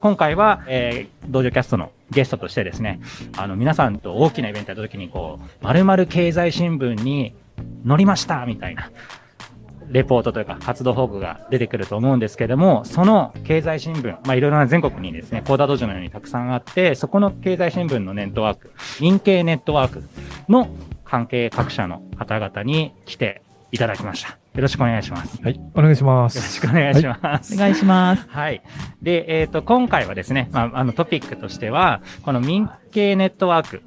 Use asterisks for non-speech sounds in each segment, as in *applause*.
今回は、えー、道場キャストのゲストとしてですね、あの、皆さんと大きなイベントやった時に、こう、〇〇経済新聞に乗りましたみたいな、レポートというか活動報告が出てくると思うんですけども、その経済新聞、まあ、いろいろな全国にですね、コーダ道場のようにたくさんあって、そこの経済新聞のネットワーク、民系ネットワークの関係各社の方々に来ていただきました。よろしくお願いします。はい、お願いします。よろしくお願いします。はい、お願いします。はい。で、えっ、ー、と、今回はですね、まあ、あのトピックとしては、この民系ネットワーク、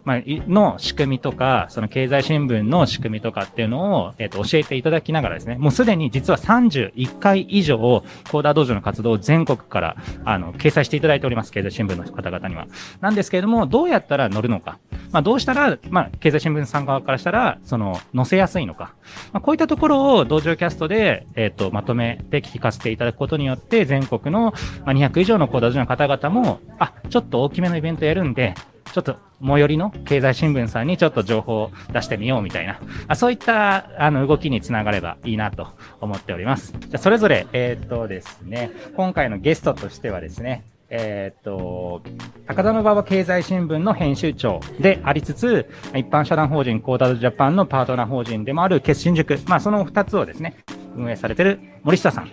の仕組みとか、その経済新聞の仕組みとかっていうのを、えっ、と、教えていただきながらですね、もうすでに実は31回以上、コーダー道場の活動を全国から、あの、掲載していただいております、経済新聞の方々には。なんですけれども、どうやったら乗るのか。まあ、どうしたら、まあ、経済新聞さん側からしたら、その、載せやすいのか。まあ、こういったところを、道場キャストで、えっ、と、まとめて聞かせていただくことによって、全国の、まあ、200以上のコーダー道場の方々も、あ、ちょっと大きめのイベントやるんで、ちょっと最寄りの経済新聞さんにちょっと情報を出してみようみたいな、あそういったあの動きにつながればいいなと思っております。じゃそれぞれ、えっ、とですね、今回のゲストとしてはですね、えっ、と、高田馬場経済新聞の編集長でありつつ、一般社団法人コーダージャパンのパートナー法人でもある決新塾、まあその二つをですね、運営されてる森下さん。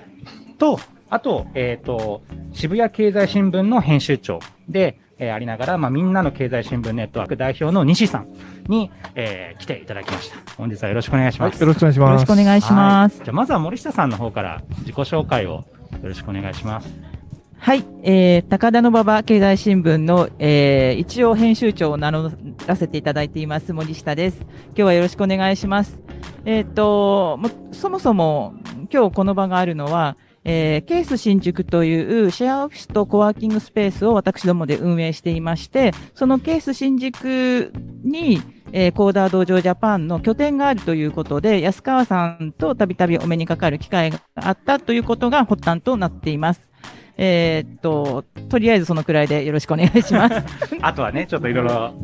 と、あと、えっ、と、渋谷経済新聞の編集長で、えー、ありながら、まあ、みんなの経済新聞ネットワーク代表の西さんに、えー、来ていただきました。本日はよろしくお願いします。はい、よろしくお願いします。よろしくお願いします。じゃあ、まずは森下さんの方から自己紹介をよろしくお願いします。はい、えー、高田馬場経済新聞の、えー、一応編集長を名乗らせていただいています森下です。今日はよろしくお願いします。えっ、ー、と、そもそも今日この場があるのは、えー、ケース新宿というシェアオフィスとコワーキングスペースを私どもで運営していまして、そのケース新宿に、えー、コーダー道場ジャパンの拠点があるということで、安川さんとたびたびお目にかかる機会があったということが発端となっています。えー、っと、とりあえずそのくらいでよろしくお願いします。*laughs* あとはね、ちょっといろいろ、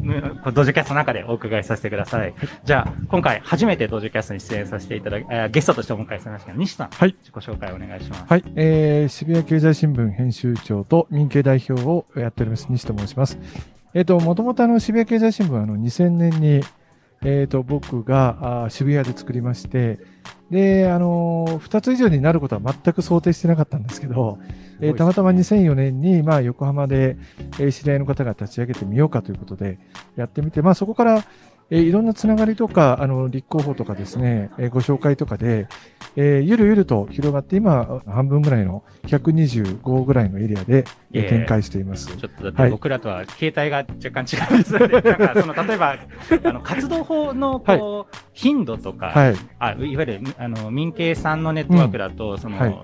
ドジキャストの中でお伺いさせてください。じゃあ、今回初めてドジキャストに出演させていただき、えー、ゲストとしてお迎えされました西さん。はい。自己紹介お願いします。はい。えー、渋谷経済新聞編集長と民経代表をやっております、西と申します。えっ、ー、と、もともとあの、渋谷経済新聞はあの、2000年に、えっ、ー、と、僕があ渋谷で作りまして、で、あの、二つ以上になることは全く想定してなかったんですけど、えー、たまたま2004年に、まあ、横浜で、えー、知り合いの方が立ち上げてみようかということでやってみて、まあ、そこから、えー、いろんなつながりとか、あの、立候補とかですね、えー、ご紹介とかで、えー、ゆるゆると広がって、今、半分ぐらいの125ぐらいのエリアで、えー、展開しています。ちょっとだって僕らとは携帯が若干違いますので、*laughs* なんかその、例えば、あの、活動法の、こう、はい、頻度とか、はい、あいわゆる、あの、民系さんのネットワークだと、うん、その、はい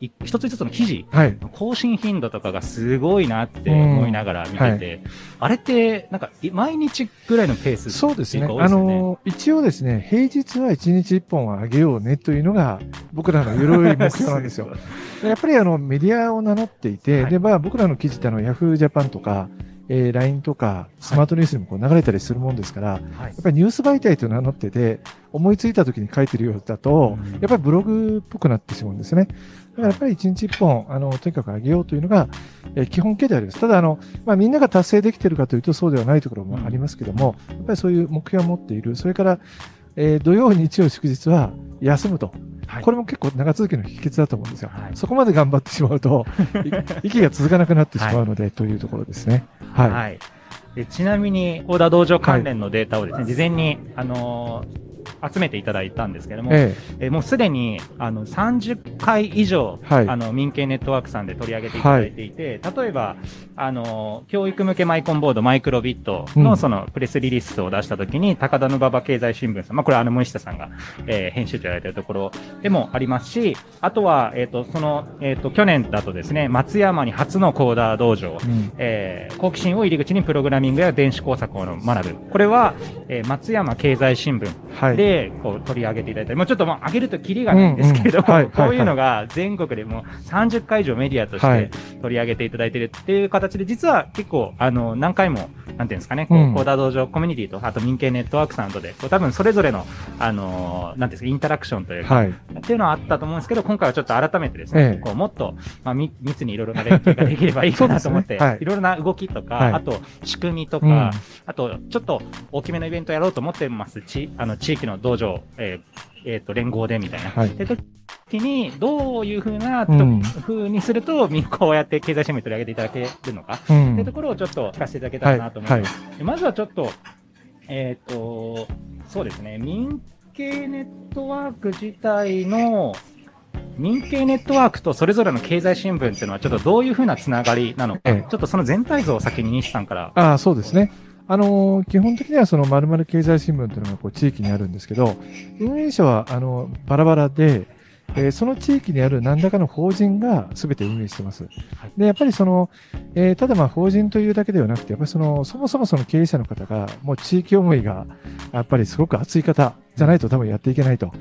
一つ一つの記事、はい、更新頻度とかがすごいなって思いながら見てて、はい、あれって、なんか、毎日ぐらいのペース、ね、そうですね。あの、一応ですね、平日は一日一本は上げようねというのが、僕らの緩い目標なんですよ。*laughs* やっぱりあの、メディアを名乗っていて、はい、で、まあ僕らの記事ってあの、ヤフージャパンとか、えー、LINE とかスマートニュースにもこう流れたりするもんですから、はい、やっぱりニュース媒体という名乗ってて、思いついた時に書いてるようだと、うん、やっぱりブログっぽくなってしまうんですね。だからやっぱり一日一本、あの、とにかく上げようというのが、えー、基本形であります。ただ、あの、まあ、みんなが達成できてるかというとそうではないところもありますけども、やっぱりそういう目標を持っている。それから、えー、土曜、日曜、祝日は休むと。はい、これも結構長続きの秘訣だと思うんですよ。はい、そこまで頑張ってしまうと、*laughs* 息が続かなくなってしまうので、はい、というところですね。はい。はい、でちなみに、大田道場関連のデータをですね、事前に、あのー集めていただいたんですけども、ええ。えもうすでにあの30回以上、はい、あの民系ネットワークさんで取り上げていただいていて、はい、例えばあの教育向けマイコンボードマイクロビットのそのプレスリリースを出したときに、うん、高田馬場経済新聞さん、まあ、これあの森下さんが、えー、編集長やられてるところでもありますし、あとは、えっ、ー、とその、えっ、ー、と去年だとですね松山に初のコーダー道場、うん、えー、好奇心を入り口にプログラミングや電子工作を学ぶ。これは、えー、松山経済新聞で、はいで、こう取り上げていただいたり、もうちょっともう上げるとキリがないんですけれども、こういうのが全国でもう30回以上メディアとしはい。て取り上げていただいているっていう形で、実は結構、あの、何回も、なんていうんですかね、こうコーダー道場コミュニティと、あと民系ネットワークさんとで、こう多分それぞれの、あの、なんていうんですか、インタラクションというか、はい。っていうのはあったと思うんですけど、今回はちょっと改めてですね、ええ。こうもっと、まあ、み密にいろいろな連携ができればいいかなと思って、い。いろいろな動きとか、はい。あと仕組みとか、うん。あとちょっと大きめのイベントやろうと思ってます。ちあの地域の道場、えーえーと連合でみたいな。はい。で時に、どういうふうな、とうん。ふうにすると、みこうやって経済新聞取り上げていただけるのか、うん。っていうところをちょっと聞かせていただけたらなと思います。はい。でまずはちょっと、えっ、と、そうですね、民系ネットワーク自体の、民系ネットワークとそれぞれの経済新聞っていうのは、ちょっとどういうふうなつながりなのか、ええ。ちょっとその全体像を先に西さんから。ああ、そうですね。あのー基本的にはその〇〇経済新聞というのがこう地域にあるんですけど、運営者はあのバラバラで、えーその地域にある何らかの法人が全て運営してます。で、やっぱりその、えーただまあ法人というだけではなくて、やっぱりその、そもそもその経営者の方が、もう地域思いが、やっぱりすごく熱い方じゃないと多分やっていけないと。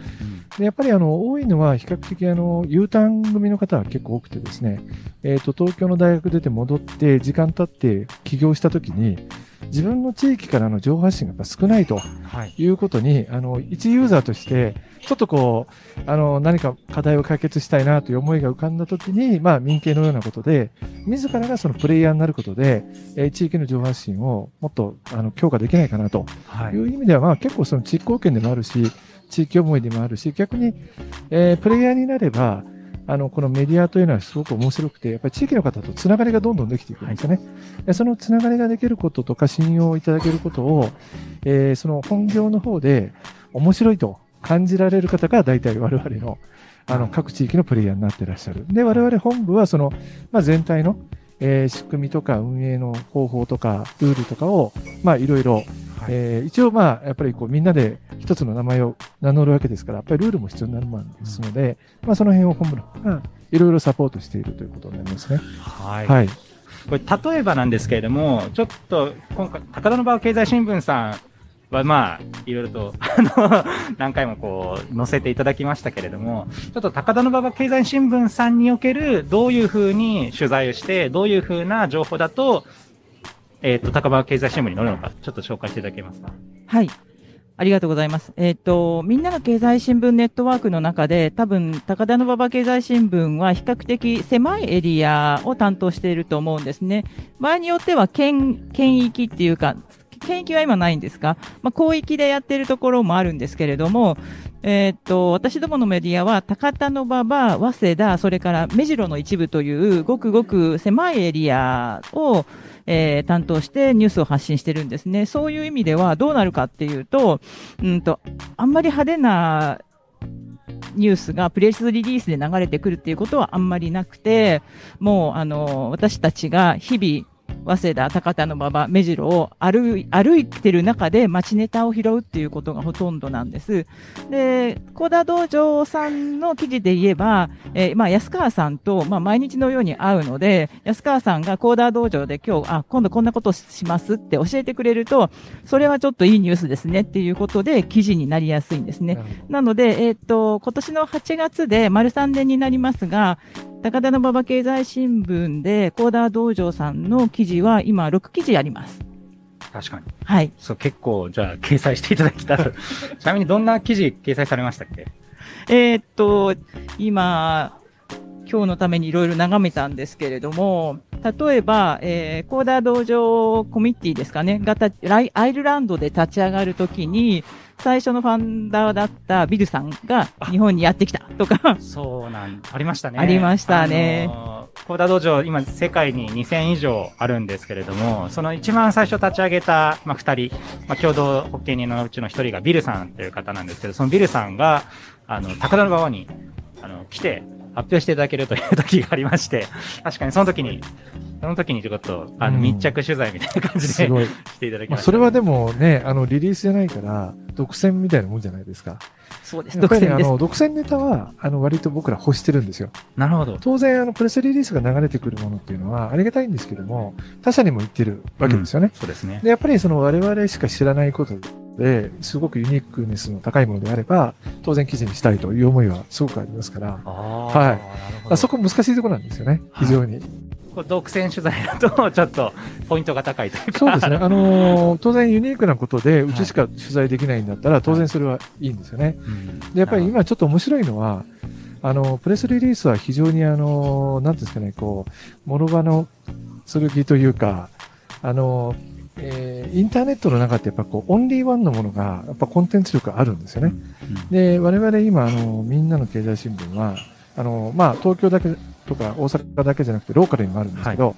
で、やっぱりあの、多いのは比較的あの、U ターン組の方は結構多くてですね、えっ、と、東京の大学出て戻って、時間経って起業した時に、自分の地域からの情報発信がやっぱ少ないとはい。いうことに、あの、一ユーザーとして、ちょっとこう、あの、何か課題を解決したいなという思いが浮かんだ時に、まあ、民系のようなことで、自らがそのプレイヤーになることで、えー地域の情報発信をもっと、あの、強化できないかなとはいい。う意味では、まあ、結構その地域貢献でもあるし、地域思いでもあるし、逆に、えープレイヤーになれば、あの、このメディアというのはすごく面白くて、やっぱり地域の方とつながりがどんどんできていくんですよね。でそのつながりができることとか信用をいただけることを、えーその本業の方で面白いと感じられる方が大体我々の、あの、各地域のプレイヤーになってらっしゃる。で、我々本部はその、まあ、全体の、えー仕組みとか運営の方法とかルールとかを、まあ、いろいろえー一応まあ、やっぱりこうみんなで一つの名前を名乗るわけですから、やっぱりルールも必要になるものですので、まあその辺を本部のいろいろサポートしているということになりますね。はい。はい。これ、例えばなんですけれども、ちょっと、今回、高田馬場経済新聞さんは、まあ、いろいろと、あの、*laughs* 何回もこう、載せていただきましたけれども、ちょっと高田馬場経済新聞さんにおける、どういうふうに取材をして、どういうふうな情報だと、えっ、と、高馬経済新聞に載るのか、ちょっと紹介していただけますか？はい。ありがとうございます。えっ、と、みんなの経済新聞ネットワークの中で、多分、高田馬場経済新聞は比較的狭いエリアを担当していると思うんですね。場合によっては、県、県域っていうか、県域は今ないんですかまあ、広域でやってるところもあるんですけれども、えっ、と、私どものメディアは、高田馬場、早稲田、それから目白の一部という、ごくごく狭いエリアを、えー担当してニュースを発信してるんですね。そういう意味ではどうなるかっていうと、うんと、あんまり派手なニュースがプレスリリースで流れてくるっていうことはあんまりなくて、もう、あの、私たちが日々、早稲田、高田馬場、目白を歩い歩いてる中で街ネタを拾うっていうことがほとんどなんです。で、高田道場さんの記事で言えば、えーまあ、安川さんと、まあ、毎日のように会うので、安川さんがコーダー道場で今日、あ、今度こんなことしますって教えてくれると、それはちょっといいニュースですねっていうことで記事になりやすいんですね。なので、えっ、と、今年の8月で丸3年になりますが、高田馬場経済新聞で、コーダー道場さんの記事は今6記事あります。確かに。はい。そう、結構、じゃあ、掲載していただきたい。*laughs* ちなみにどんな記事掲載されましたっけ？えーっと、今、今日のためにいろいろ眺めたんですけれども、例えば、えー、コーダー道場コミッティですかね、がたライアイルランドで立ち上がるときに、最初のファンダーだったビルさんが日本にやってきたとか、そうなん、ありましたね。ありましたねあのー。コーダ道場、今、世界に2000以上あるんですけれども、その一番最初立ち上げた、まあ、二人、まあ、共同保険人のうちの一人がビルさんという方なんですけど、そのビルさんが、あの、高田の馬に、あの、来て、発表していただけるという時がありまして、確かにその時に、その時にちょっと、あの、うん密着取材みたいな感じで、すごい。していただきまあ、ました。それはでもね、あの、リリースじゃないから、独占みたいなもんじゃないですか。そうです、やっぱりあ独占です。の、独占ネタは、あの、割と僕ら欲してるんですよ。なるほど。当然、あの、プレスリリースが流れてくるものっていうのは、ありがたいんですけども、他社にも言ってるわけですよね。そうですね。で、やっぱりその我々しか知らないことで、すごくユニークネスの高いものであれば、当然記事にしたいという思いはすごくありますから、はいはいあそこ難しいところなんですよね、非常に。こう独占取材だと、ちょっとポイントが高いというか。そうですね。あのー *laughs* 当然ユニークなことで、うちしか取材できないんだったら、当然それはいいんですよね。うんで、やっぱり今ちょっと面白いのは、あの、プレスリリースは非常にあの、なんていうんですかね、こう、諸刃の剣というか、あの、えーインターネットの中ってやっぱこう、オンリーワンのものが、やっぱコンテンツ力があるんですよね。で、我々今、あの、みんなの経済新聞は、あの、まあ、東京だけとか大阪だけじゃなくて、ローカルにもあるんですけど、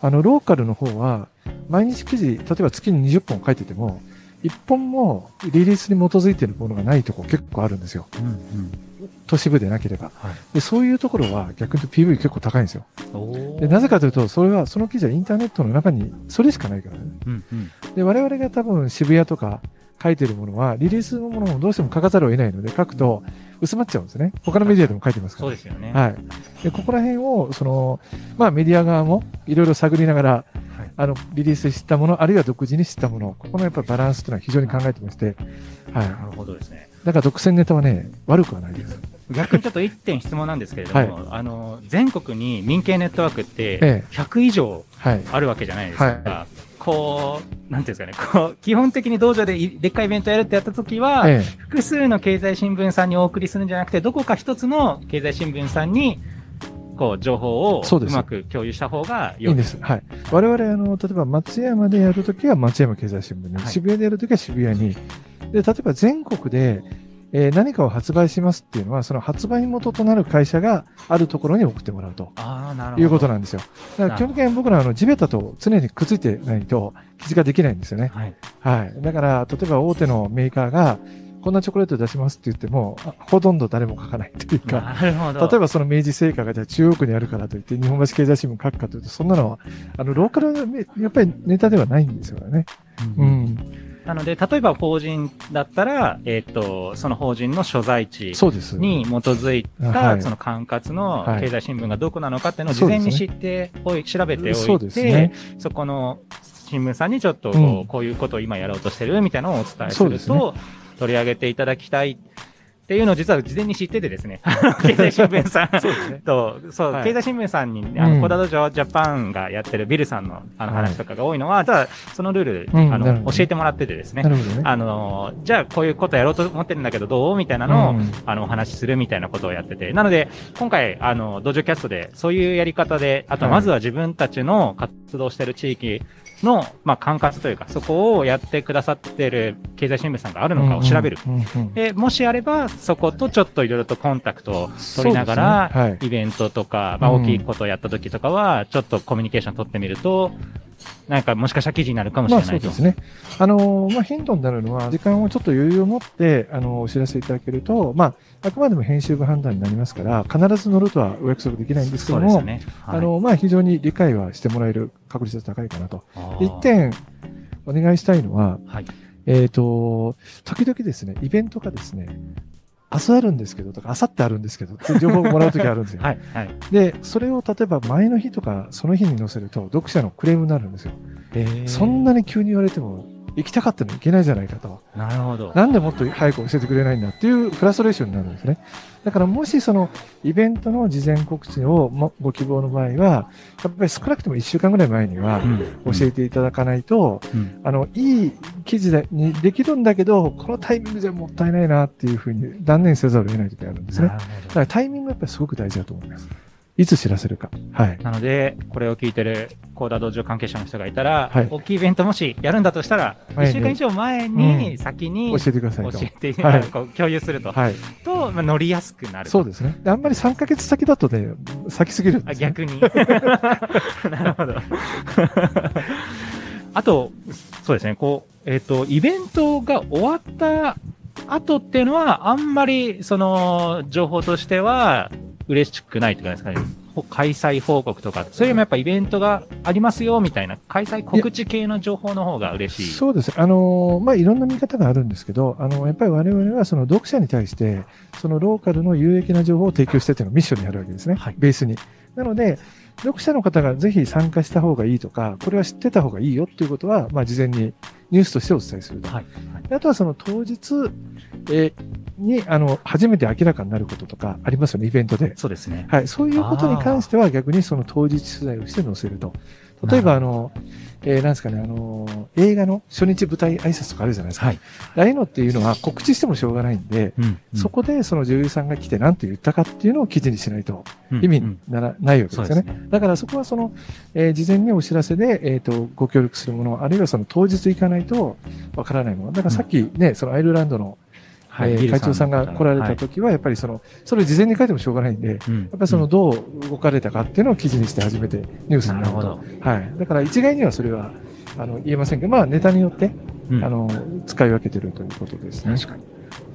あの、ローカルの方は、毎日記事、例えば月に20本書いてても、1本もリリースに基づいているものがないとこ結構あるんですよ。うんうん都市部でなければ。はいで、そういうところは逆に PV 結構高いんですよ。で、なぜかというと、それは、その記事はインターネットの中に、それしかないからね。うんうんで、我々が多分渋谷とか書いてるものは、リリースのものもどうしても書かざるを得ないので、書くと薄まっちゃうんですね。他のメディアでも書いてますから。そうですよね。はい。で、ここら辺を、その、まあメディア側もいろいろ探りながら、はいあの、リリースしたもの、あるいは独自に知ったもの、ここのやっぱバランスというのは非常に考えてまして、はい。なるほどですね。だから独占ネタはね、悪くはないです。逆にちょっと一点質問なんですけれども、あの、全国に民系ネットワークってええ100以上はい。あるわけじゃないですか。はこう、なんていうんですかね、こう、基本的に道場でいでっかいイベントやるってやった時は、ええ。複数の経済新聞さんにお送りするんじゃなくて、どこか一つの経済新聞さんに、こう、情報をそうまく共有した方が良いいんです。はい。我々、あの、例えば松山でやるときは松山経済新聞に、はい渋谷でやるときは渋谷に、で、例えば全国で、えー何かを発売しますっていうのは、その発売元となる会社があるところに送ってもらうと。いうことなんですよ。だから基本的に僕らあの地べたと常にくっついてないと記事ができないんですよね。はい。はい。だから、例えば大手のメーカーが、こんなチョコレート出しますって言っても、あほとんど誰も書かないというか。例えばその明治製菓がじゃあ中央区にあるからといって日本橋経済新聞書くかというと、そんなのは、あの、ローカルめ、やっぱりネタではないんですよね。ううんん。なので、例えば法人だったら、えっ、と、その法人の所在地。に基づいはた、い。その管轄のはい。経済新聞がどこなのかっていうのを事前に知っておい、調べておいて、そね。そこの新聞さんにちょっとこう,、うん。こういうことを今やろうとしてるみたいなのをお伝えすると、取り上げていただきたいっていうのを実は事前に知っててですね、*laughs* 経済新聞さん。そうですね。と、そう、はい。経済新聞さんに、あの、うん。コダドジョジャパンがやってるビルさんのあのはい話とかが多いのは、ただ、そのルール、うん。あの、なるほど教えてもらっててですね。な、るほどね。あの、じゃあこういうことやろうと思ってるんだけどどうみたいなのを、うん。あの、お話しするみたいなことをやってて。なので、今回、あの、道場キャストで、そういうやり方で、あと、はいまずは自分たちの活動してる地域の、まあ、管轄というか、そこをやってくださってる経済新聞さんがあるのかを調べる。で、もしあれば、そことちょっといろいろとコンタクトを取りながら、ね。はい。イベントとか、まあ、うん。大きいことをやった時とかは、ちょっとコミュニケーション取ってみると、なんかもしかしたら記事になるかもしまあれないと。そうですね。あの、まあヒントになるのは、時間をちょっと余裕を持って、あの、お知らせいただけると、まあ、あくまでも編集部判断になりますから、必ず乗るとはお約束できないんですけども、ね。はいあの、まあ非常に理解はしてもらえる確率が高いかなと。あー一点、お願いしたいのは、はい。えっ、と、時々ですね、イベントがですね、明日あるんですけどとか、明後日あるんですけど、って情報をもらうときあるんですよ。はい。はい。で、それを例えば前の日とか、その日に載せると、読者のクレームになるんですよ。そんなに急に言われても、行きたかったのに行けないじゃないかと。なるほど。なんでもっと早く教えてくれないんだっていうフラストレーションになるんですね。だからもしそのイベントの事前告知をもご希望の場合は、やっぱり少なくとも1週間ぐらい前には教えていただかないと、うんあの、いい記事にできるんだけど、このタイミングじゃもったいないなっていうふうに断念せざるを得ない時があるんですね。だからタイミングがやっぱりすごく大事だと思います。いつ知らせるか。はい。なので、これを聞いてるコーダ道場関係者の人がいたら、はい大きいイベントもしやるんだとしたら、はい1週間以上前うにん先に教えてください教と。えて、はい *laughs* 共有すると、はい。と、まあ、乗りやすくなると。そうですね。であんまり3ヶ月先だとね、先すぎるんであす、ね。逆に。*laughs* なるほど。あと、そうですね、こう、えっ、と、イベントが終わった後っていうのは、あんまり、その、情報としては、嬉しくないというかですかね、ほ開催報告とか、それよりもやっぱイベントがありますよ、みたいな、開催告知系の情報の方が嬉しい。そうです。あの、まあ、いろんな見方があるんですけど、あの、やっぱり我々はその読者に対して、そのローカルの有益な情報を提供してというのがミッションにあるわけですね。はいベースに。なので、読者の方がぜひ参加した方がいいとか、これは知ってた方がいいよっていうことは、まあ、事前にニュースとしてお伝えすると。はい。であとはその当日、えーに、あの、初めて明らかになることとかありますよね、イベントで。そうですね。はい。そういうことに関しては逆にその当日取材をして載せると。例えば、あの、えー、なんですかね、あの、映画の初日舞台挨拶とかあるじゃないですか。はい。ああいうのっていうのは告知してもしょうがないんで、うん。そこでその女優さんが来て何て言ったかっていうのを記事にしないとうん、意味うんにならないわけですよね。そうですね。だからそこはその、えー事前にお知らせで、えっ、と、ご協力するもの、あるいはその当日行かないとわからないもの。だからさっきね、そのアイルランドの、はい。えー会長さんが来られた時は、やっぱりその、それを事前に書いてもしょうがないんで、やっうん。ぱりその、どう動かれたかっていうのを記事にして初めてニュースになると。はい。だから一概にはそれは、あの、言えませんけど、まあネタによって、うんあの、使い分けてるということですね。確かに。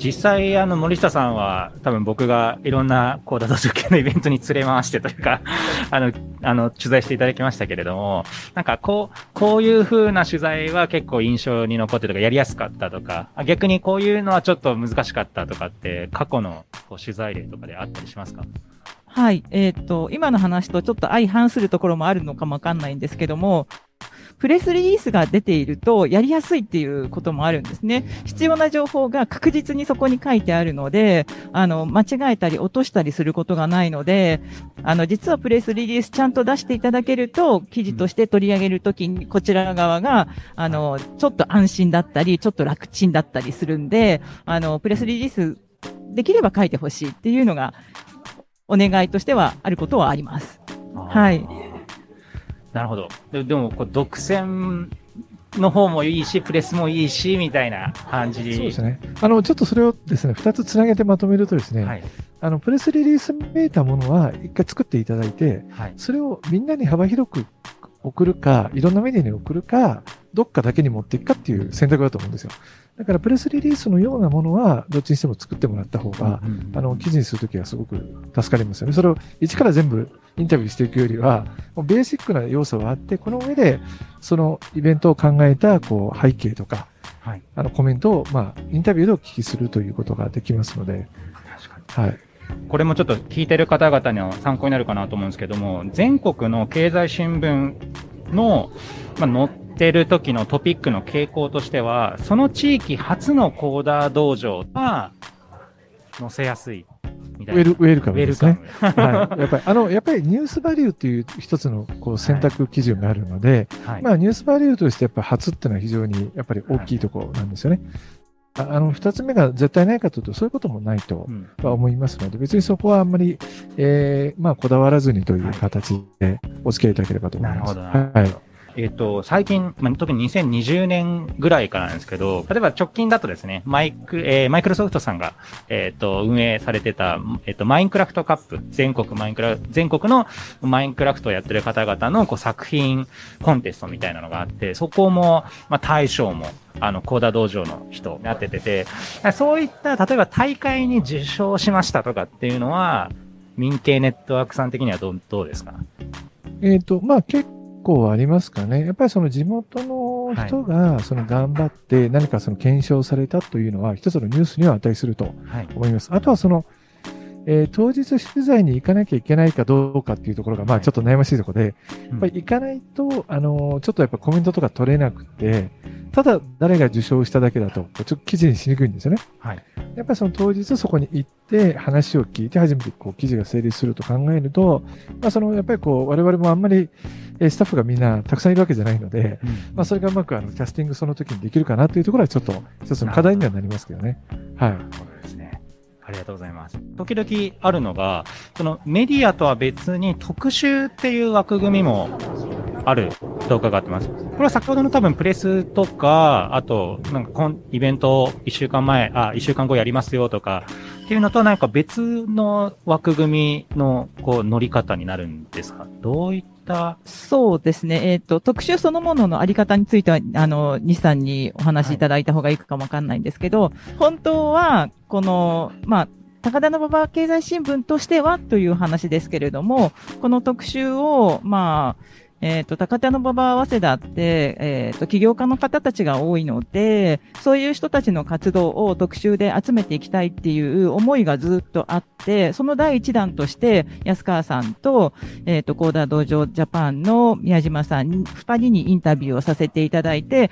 実際、あの、森下さんは、多分僕がいろんな、こう、ダドジ系のイベントに連れ回してというか、*laughs* あの、あの、取材していただきましたけれども、なんか、こう、こういう風な取材は結構印象に残ってとか、やりやすかったとか、逆にこういうのはちょっと難しかったとかって、過去のこう取材例とかであったりしますか？はい。えっ、と、今の話とちょっと相反するところもあるのかもわかんないんですけども、プレスリリースが出ているとやりやすいっていうこともあるんですね。必要な情報が確実にそこに書いてあるので、あの、間違えたり落としたりすることがないので、あの、実はプレスリリースちゃんと出していただけると、記事として取り上げるときに、こちら側が、あの、ちょっと安心だったり、ちょっと楽ちんだったりするんで、あの、プレスリリースできれば書いてほしいっていうのが、お願いとしてはあることはあります。はい。なるほど。ででも、こう、独占の方もいいし、プレスもいいし、みたいな感じそうですね。あの、ちょっとそれをですね、二つつなげてまとめるとですね、はい。あの、プレスリリースめいたものは一回作っていただいて、はい。それをみんなに幅広く送るか、いろんなメディアに送るか、どっかだけに持っていくかっていう選択だと思うんですよ。だからプレスリリースのようなものは、どっちにしても作ってもらった方が、あの、記事にするときはすごく助かりますよね。それを一から全部インタビューしていくよりは、もうベーシックな要素があって、この上で、そのイベントを考えた、こう、背景とか、はい。あの、コメントを、まあ、インタビューでお聞きするということができますので、確かに。はい。これもちょっと聞いてる方々には参考になるかなと思うんですけども、全国の経済新聞の、まあ、載ってる時のトピックの傾向としては、その地域初のコーダー道場が載せやすいみたいな。ウェル、ウェルカウェルムですね。はい。やっぱり、あの、やっぱりニュースバリューっていう一つのこう選択基準があるので、はい。まあニュースバリューとしてやっぱ初っていうのは非常にやっぱり大きいところなんですよね。ああの、二つ目が絶対ないかというと、そういうこともないとうんは思いますので、別にそこはあんまり、えー、まあこだわらずにという形でお付き合いいただければと思います。なるほどなるほどはい。えっ、と、最近、まあ、特に2020年ぐらいからなんですけど、例えば直近だとですね、マイク、えーマイクロソフトさんが、えっ、と、運営されてた、えっ、と、マインクラフトカップ、全国マインクラ、全国のマインクラフトをやってる方々のこう作品コンテストみたいなのがあって、そこも、まあ、大賞も、あの、コーダ道場の人になっててて、そういった、例えば大会に受賞しましたとかっていうのは、民系ネットワークさん的にはどどうですか？えっ、と、まあ結構ありますかね。やっぱりその地元の人が、その頑張って何かその検証されたというのは、一つのニュースには値するとはい。思います。あとはその、えー当日取材に行かなきゃいけないかどうかっていうところが、まあちょっと悩ましいところで、やっぱり行かないと、あのーちょっとやっぱコメントとか取れなくて、ただ誰が受賞しただけだと、ちょっと記事にしにくいんですよね。はい。やっぱりその当日そこに行って話を聞いて初めてこう記事が成立すると考えると、まあそのやっぱりこう我々もあんまりえースタッフがみんなたくさんいるわけじゃないので、まあそれがうまくあのキャスティングその時にできるかなというところはちょっと一つの課題にはなりますけどね。はい。なるほどですね。ありがとうございます。時々あるのが、そのメディアとは別に特集っていう枠組みもあると伺ってます。これは先ほどの多分プレスとか、あと、なんかこイベントを一週間前、あ、一週間後やりますよとか、っていうのとなんか別の枠組みのこう乗り方になるんですか？どういった、そうですね。えっ、と、特集そのもののあり方については、あの、西さんにお話しいただいた方がいいかもわかんないんですけど、本当は、この、まあ、高田馬場経済新聞としてはという話ですけれども、この特集を、まあ、えっ、と、高田馬場早稲田って、えっ、と、起業家の方たちが多いので、そういう人たちの活動を特集で集めていきたいっていう思いがずっとあって、その第一弾として、安川さんと、えっ、と、コーダー道場ジャパンの宮島さんに、二人にインタビューをさせていただいて、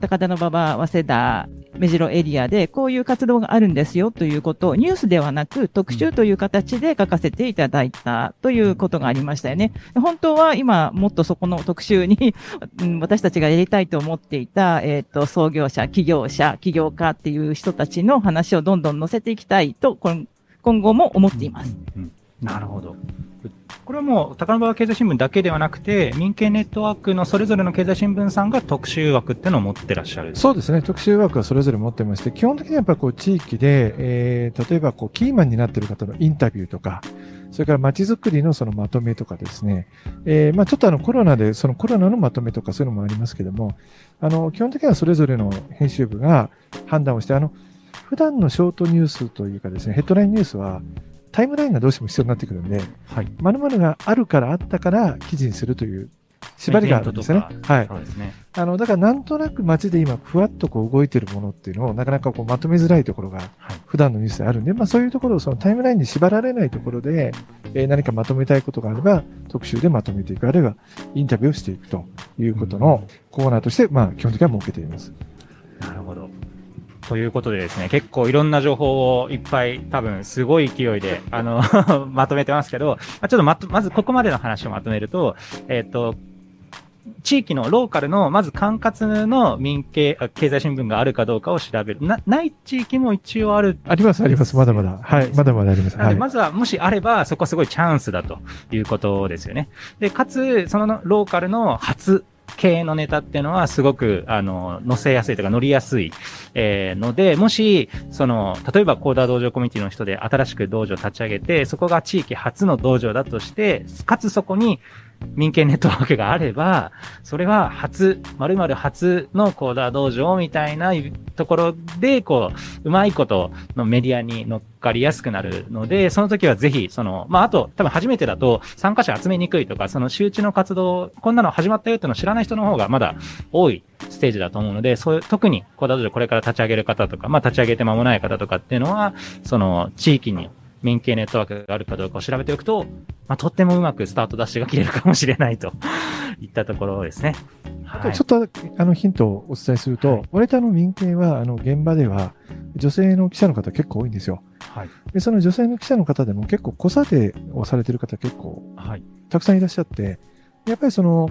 高田馬場、早稲田、目白エリアでこういう活動があるんですよということをニュースではなく特集という形で書かせていただいたということがありましたよね。本当は今もっとそこの特集に私たちがやりたいと思っていた、え、ー、と、創業者、起業者、起業家っていう人たちの話をどんどん載せていきたいと、今後も思っています。うんうん、なるほど。これはもう、高野川経済新聞だけではなくて、民系ネットワークのそれぞれの経済新聞さんが特集枠っていうのを持ってらっしゃるそうですね。特集枠はそれぞれ持ってまして、基本的にはやっぱこう地域で、えー、例えばこうキーマンになっている方のインタビューとか、それから街づくりのそのまとめとかですね、えー、まあちょっとあのコロナで、そのコロナのまとめとかそういうのもありますけども、あの、基本的にはそれぞれの編集部が判断をして、あの、普段のショートニュースというかですね、ヘッドラインニュースは、タイムラインがどうしても必要になってくるんで、はい。〇〇があるからあったから記事にするという縛りがあるんですよね。はい。そうですね。あの、だからなんとなく街で今、ふわっとこう動いてるものっていうのを、なかなかこうまとめづらいところが、普段のニュースであるんで、まあそういうところをそのタイムラインに縛られないところで、えー、何かまとめたいことがあれば、特集でまとめていく、あるいはインタビューをしていくということのコーナーとして、まあ基本的には設けています。なるほど。ということでですね、結構いろんな情報をいっぱい多分すごい勢いで、あの *laughs* まとめてますけど、まあ、ちょっとま、まずここまでの話をまとめると、えっ、ー、と、地域のローカルの、まず管轄の民経、経済新聞があるかどうかを調べる。な、ない地域も一応ある。あります、あります。まだまだ。はい。まだまだあります。はい。まずは、もしあれば、そこはすごいチャンスだということですよね。で、かつ、そのローカルの初系のネタっていうのはすごく、あの、載せやすいとか乗りやすい、えー、ので、もし、その、例えばコーダー道場コミュニティの人で新しく道場立ち上げて、そこが地域初の道場だとして、かつそこに、民権ネットワークがあれば、それは初、〇〇初のコーダー道場みたいなところで、こう、うまいことのメディアに乗っかりやすくなるので、その時はぜひ、その、まあ、あと、多分初めてだと参加者集めにくいとか、その周知の活動、こんなの始まったよっての知らない人の方がまだ多いステージだと思うので、そういう、特にコーダー道場これから立ち上げる方とか、まあ、立ち上げて間もない方とかっていうのは、その、地域に民系ネットワークがあるかどうかを調べておくと、まあ、とってもうまくスタートダッシュが切れるかもしれないと *laughs* いったところですね。あとちょっとあのヒントをお伝えすると、はい、タの民系はあの現場では女性の記者の方結構多いんですよ。はい、でその女性の記者の方でも結構子育てをされてる方結構、はい、たくさんいらっしゃって、やっぱりその、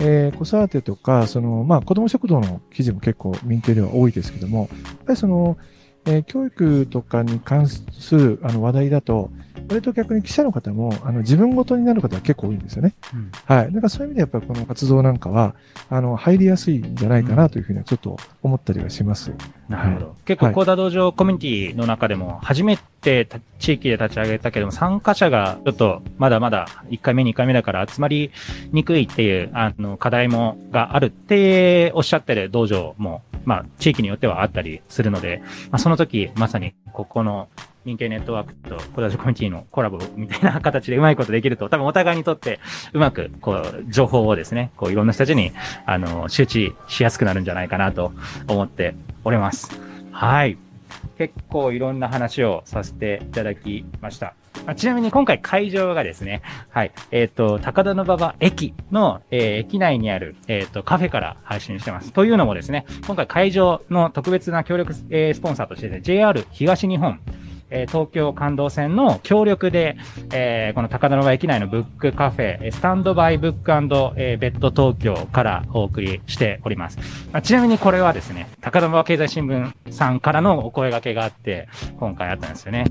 えー、子育てとか、その、まあ、子供食堂の記事も結構民系では多いですけども、やっぱりその、えー、教育とかに関するあの話題だと、割と逆に記者の方も、あの、自分ごとになる方は結構多いんですよね。うん、はい。だからそういう意味でやっぱりこの活動なんかは、あの、入りやすいんじゃないかなというふうにはちょっと思ったりはします。なるほど。はい、結構、コーダ道場コミュニティの中でも、初めて地域で立ち上げたけども、参加者がちょっとまだまだ1回目、2回目だから集まりにくいっていう、あの、課題も、があるっておっしゃってる道場も、まあ、地域によってはあったりするので、まあ、その時、まさに、ここの人気ネットワークとコダジコミュニティのコラボみたいな形でうまいことできると、多分お互いにとってうまく、こう、情報をですね、こう、いろんな人たちに、あの、周知しやすくなるんじゃないかなと思っております。はい。結構いろんな話をさせていただきました。あちなみに今回会場がですね、はい、えっ、ー、と、高田馬場駅の、えー、駅内にある、えっ、ー、と、カフェから配信してます。というのもですね、今回会場の特別な協力、えー、スポンサーとしてね、JR 東日本、え東京感動線の協力で、えー、この高田馬場駅内のブックカフェ、スタンドバイブックえー、ベッド東京からお送りしております。まあ、ちなみにこれはですね、高田馬場経済新聞さんからのお声掛けがあって、今回あったんですよね。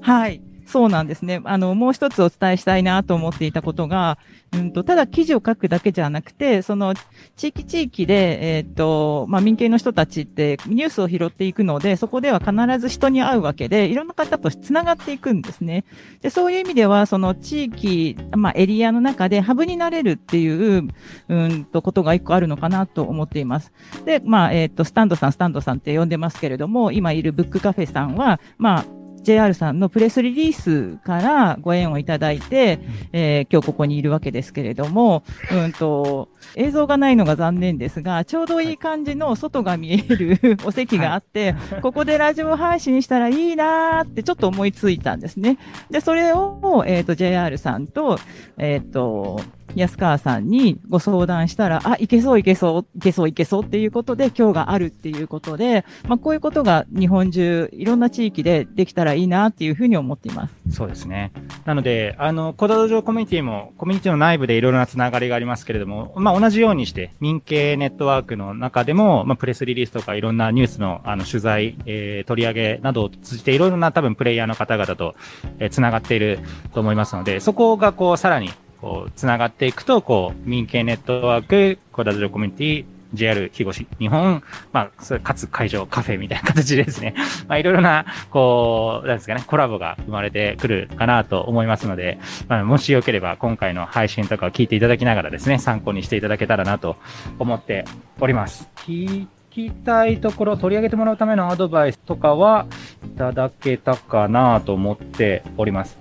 はい。そうなんですね。あの、もう一つお伝えしたいなと思っていたことが、うんと、ただ記事を書くだけじゃなくて、その、地域地域で、えっ、と、まあ、民系の人たちってニュースを拾っていくので、そこでは必ず人に会うわけで、いろんな方と繋がっていくんですね。で、そういう意味では、その地域、まあ、エリアの中でハブになれるっていう、うんと、ことが一個あるのかなと思っています。で、まあ、えっ、と、スタンドさん、スタンドさんって呼んでますけれども、今いるブックカフェさんは、まあ、JR さんのプレスリリースからご縁をいただいて、えー、今日ここにいるわけですけれども、うんと、映像がないのが残念ですが、ちょうどいい感じの外が見える *laughs* お席があって、ここでラジオ配信したらいいなーってちょっと思いついたんですね。で、それを、えっ、と、JR さんと、えっ、と、安川さんにご相談したら、あ、いけそういけそう、いけそういけそうっていうことで今日があるっていうことで、まあこういうことが日本中いろんな地域でできたらいいなっていうふうに思っています。そうですね。なので、あの、コダド上コミュニティも、コミュニティの内部でいろいろなつながりがありますけれども、まあ同じようにして、民系ネットワークの中でも、まあプレスリリースとかいろんなニュースのあの取材、えー、取り上げなどを通じていろいろな多分プレイヤーの方々と、えー、つながっていると思いますので、そこがこうさらに、こう、つながっていくと、こう、民系ネットワーク、コダド上コミュニティ、JR 東日本、まあ、それかつ会場カフェみたいな形でですね、*laughs* まあ、いろいろな、こう、なんですかね、コラボが生まれてくるかなと思いますので、まあ、もしよければ今回の配信とかを聞いていただきながらですね、参考にしていただけたらなと思っております。聞きたいところ、取り上げてもらうためのアドバイスとかはいただけたかなと思っております。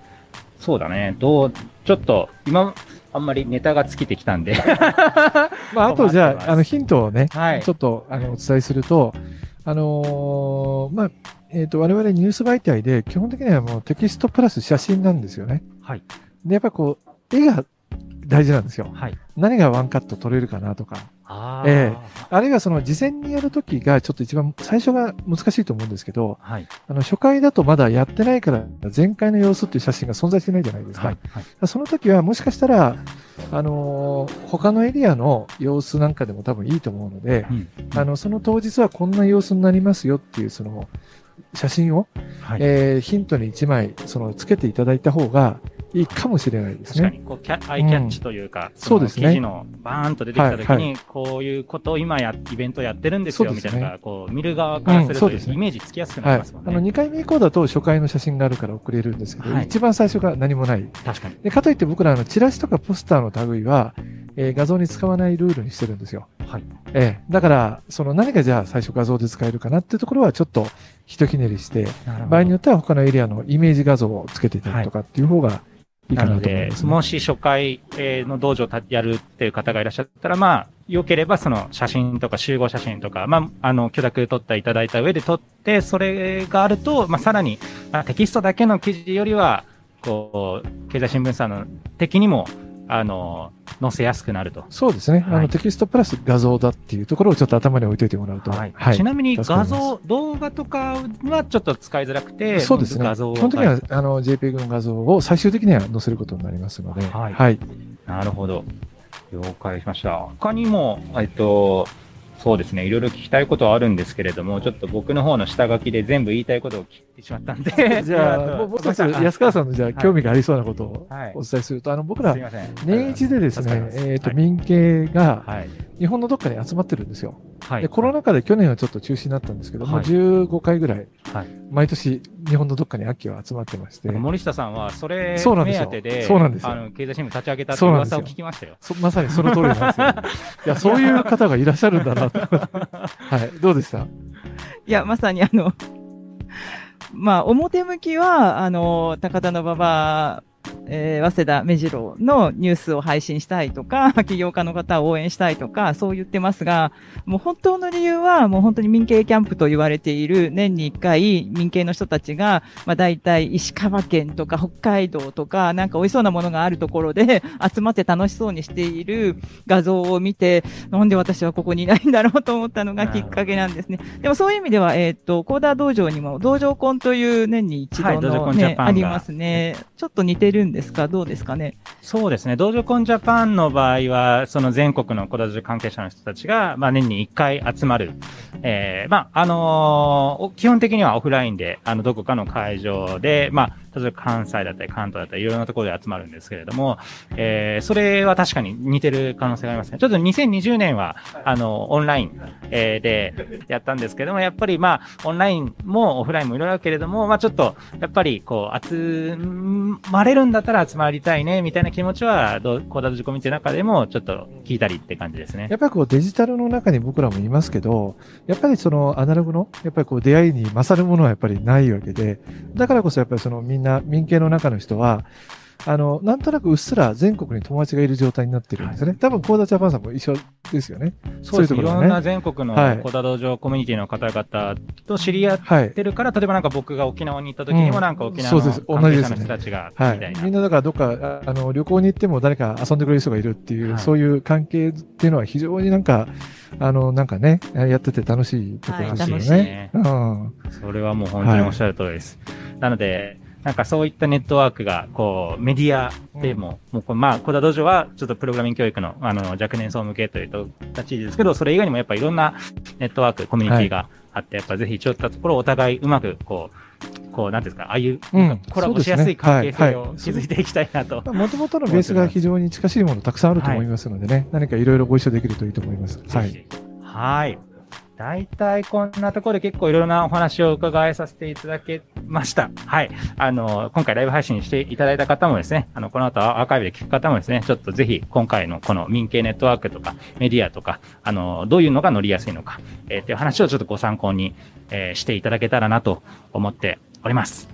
そうだね、どう、ちょっと、今、あんまりネタが尽きてきたんで。*laughs* まあ、あとじゃあ、あの、ヒントをね、はいちょっと、あの、お伝えすると、あのーまあ、えっ、と、我々ニュース媒体で、基本的にはもうテキストプラス写真なんですよね。はい。で、やっぱこう、絵が大事なんですよ。はい。何がワンカット撮れるかなとか。あえあるいはその事前にやるときがちょっと一番最初が難しいと思うんですけど、はい。あの初回だとまだやってないから前回の様子っていう写真が存在してないじゃないですか。はい。はい。その時はもしかしたら、あのー他のエリアの様子なんかでも多分いいと思うので、うんあの、その当日はこんな様子になりますよっていうその写真を、はい。えーヒントに1枚そのつけていただいた方がいいかもしれないですね。確かに、こう、キャアイキャッチというか、そうですねの記事のバーンと出てきた時はいに、こういうことを今や、イベントやってるんですよ、みたいなのが、こう、見る側からすると、ねイメージつきやすくなはいりますもん。あの、ね。2回目以降だと初回の写真があるから送れるんですけど、はい一番最初が何もない。確かに。で、かといって僕らあの、チラシとかポスターの類は、えー画像に使わないルールにしてるんですよ。はい。ええだから、その何がじゃあ最初画像で使えるかなっていうところはちょっとひとひねりして、場合によっては他のエリアのイメージ画像をつけていただくとかっていう方がいいかなので、ね。もし初回の道場をやるっていう方がいらっしゃったら、まあ、良ければその写真とか集合写真とか、まあ、あの、許諾取っていただいた上で撮って、それがあると、まあ、さらに、まあ、テキストだけの記事よりは、こう、経済新聞さんの的にも、あの、載せやすくなると。そうですね、はいあのテキストプラス画像だっていうところをちょっと頭に置いといてもらうと。はい。はいちなみに画像、動画とかはちょっと使いづらくて、そうですね。画像基本的には、あの JPEG の画像を最終的には載せることになりますので。はいはい。なるほど。了解しました。他にも、えっと、そうですね、いろいろ聞きたいことはあるんですけれども、ちょっと僕の方の下書きで全部言いたいことを聞いてしまったんで。*laughs* じゃあ、*laughs* もう一つ安川さんのじゃあ興味がありそうなことをはいお伝えすると、あの僕らすい、ません。年一でですねえっと、はい民系がはい。日本のどっかに集まってるんですよ。はい。でコロナ禍で去年はちょっと中止になったんですけども、はい15回ぐらい、はい毎年日本のどっかに秋は集まってまして、森下さんは、それ目そうなんですよ当てで、そうなんですよあの、経済新聞立ち上げたってそうなんですよ噂を聞きましたよ。そまさにその通りなんですよ。*laughs* いや、そういう方がいらっしゃるんだなと。はい。どうでした？いや、まさにあの、まあ、表向きは、あの、高田の馬場、えー早稲田目白のニュースを配信したいとか、*laughs* 起業家の方を応援したいとか、そう言ってますが、もう本当の理由は、もう本当に民系キャンプと言われている、年に1回民系の人たちが、まあ大体石川県とか北海道とか、なんか美味しそうなものがあるところで *laughs* 集まって楽しそうにしている画像を見て、なんで私はここにいないんだろうと思ったのがきっかけなんですね。でもそういう意味では、えっ、と、コーダー道場にも、道場コンという年に一度のね、コンジャパンがありますね。ちょっと似てるんですか？どうですかね？そうですね。道場コンジャパンの場合は、その全国のコダジュ関係者の人たちが、まあ年に1回集まる。えー、まあ、あのー基本的にはオフラインで、あの、どこかの会場で、まあ、例えば関西だったり関東だったり、いろんなところで集まるんですけれども、えー、それは確かに似てる可能性がありますね。ちょっと2020年は、あの、オンライン、えーでやったんですけども、やっぱりまあ、オンラインもオフラインもいろいろあるけれども、まあちょっと、やっぱりこう、集まれるんだったら集まりたいね、みたいな気持ちは、どうコーダード仕込みっていう中でも、ちょっと聞いたりって感じですねや。っぱりこうデジタルの中に僕らもいますけど、やっぱりそのアナログの、やっぱりこう出会いに勝るものはやっぱりないわけで、だからこそやっぱりそのみんな民系の中の人は、あの、なんとなくうっすら全国に友達がいる状態になってるんですよね。多分、コーダジャパンさんも一緒ですよね。そうです。いそういろんな全国のはいコダ道場コミュニティの方々と知り合っはい。てるから、例えばなんか僕が沖縄に行った時にもうんなんか沖縄の関係者の人たちが、はみたいな。。いみんなだからどっか、ああの、旅行に行っても誰か遊んでくれる人がいるっていう、はいそういう関係っていうのは非常になんか、あの、なんかね、やってて楽しいところですよはい楽しいね。うん。それはもう本当におっしゃる通りです。なので、なんかそういったネットワークが、こう、メディアでも、もうまあ、コダ道場は、ちょっとプログラミング教育の、あの、若年層向けというと、立ち位置ですけど、それ以外にもやっぱいろんなネットワーク、コミュニティがあって、やっぱぜひ、ちょっとところをお互いうまく、こう、こう、なんですか、ああいう、コラボしやすい関係性を築いていきたいなと。もともとのベースが非常に近しいものたくさんあると思いますのでね、何かいろいろご一緒できるといいと思います。はい。はい。大体こんなところで結構いろいろなお話を伺いさせていただけました。はい。あの、今回ライブ配信していただいた方もですね、あの、この後アーカイブで聞く方もですね、ちょっとぜひ今回のこの民系ネットワークとかメディアとか、あの、どういうのが乗りやすいのか、えー、っていう話をちょっとご参考に、えーしていただけたらなと思っております。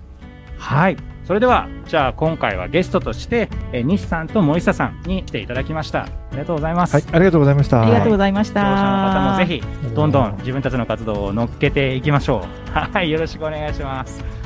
はい。それでは、じゃあ今回はゲストとして、えー西さんと森下さんに来ていただきました。ありがとうございます。はい、ありがとうございました。ありがとうございました。視聴者の方もぜひ、どんどん自分たちの活動を乗っけていきましょう。はい、よろしくお願いします。